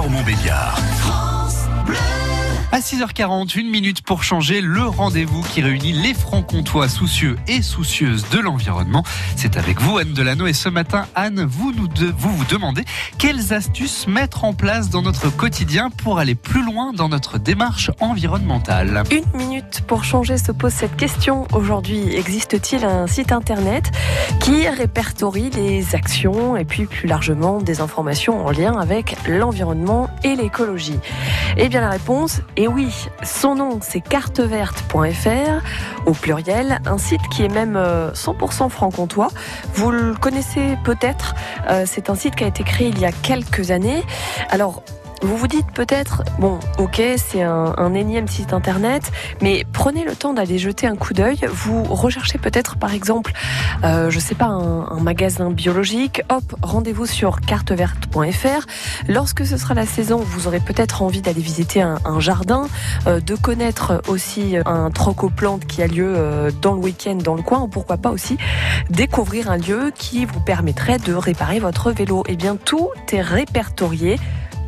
Belfort-Montbéliard. À 6h40, une minute pour changer le rendez-vous qui réunit les francs-comtois soucieux et soucieuses de l'environnement. C'est avec vous, Anne Delano. Et ce matin, Anne, vous, nous vous vous demandez quelles astuces mettre en place dans notre quotidien pour aller plus loin dans notre démarche environnementale. Une minute pour changer se pose cette question. Aujourd'hui, existe-t-il un site internet qui répertorie les actions et puis plus largement des informations en lien avec l'environnement et l'écologie? Eh bien la réponse est oui. Son nom c'est carteverte.fr au pluriel, un site qui est même euh, 100% franc-comtois. Vous le connaissez peut-être, euh, c'est un site qui a été créé il y a quelques années. Alors vous vous dites peut-être, bon, ok, c'est un, un énième site internet, mais prenez le temps d'aller jeter un coup d'œil. Vous recherchez peut-être, par exemple, euh, je sais pas, un, un magasin biologique. Hop, rendez-vous sur carteverte.fr. Lorsque ce sera la saison, vous aurez peut-être envie d'aller visiter un, un jardin, euh, de connaître aussi un troc aux qui a lieu euh, dans le week-end dans le coin, ou pourquoi pas aussi découvrir un lieu qui vous permettrait de réparer votre vélo. Eh bien, tout est répertorié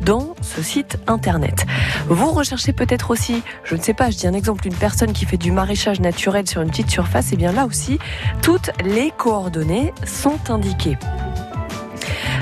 dans ce site internet. Vous recherchez peut-être aussi, je ne sais pas, je dis un exemple, une personne qui fait du maraîchage naturel sur une petite surface, et bien là aussi, toutes les coordonnées sont indiquées.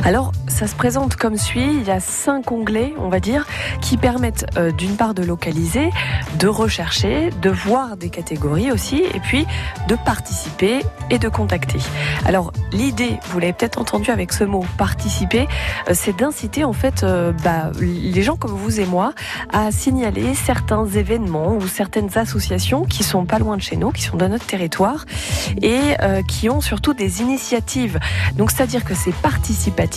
Alors, ça se présente comme suit. Il y a cinq onglets, on va dire, qui permettent euh, d'une part de localiser, de rechercher, de voir des catégories aussi, et puis de participer et de contacter. Alors, l'idée, vous l'avez peut-être entendu avec ce mot participer, euh, c'est d'inciter en fait euh, bah, les gens comme vous et moi à signaler certains événements ou certaines associations qui sont pas loin de chez nous, qui sont dans notre territoire et qui ont surtout des initiatives. Donc, c'est-à-dire que c'est participatif.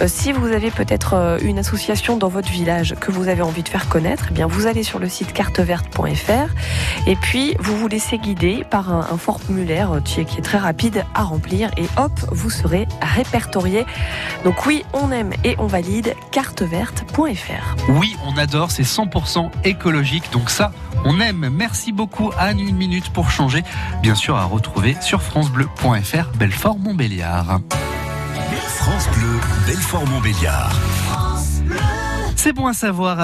Euh, si vous avez peut-être euh, une association dans votre village que vous avez envie de faire connaître, eh bien vous allez sur le site carteverte.fr et puis vous vous laissez guider par un, formulaire euh, qui est, qui est très rapide à remplir et hop, vous serez répertorié. Donc oui, on aime et on valide carteverte.fr. Oui, on adore, c'est 100% écologique, donc ça, on aime. Merci beaucoup, Anne. Une minute pour changer. Bien sûr, à retrouver sur FranceBleu.fr, Belfort-Montbéliard. France Bleu, Belfort-Montbéliard. C'est bon à savoir.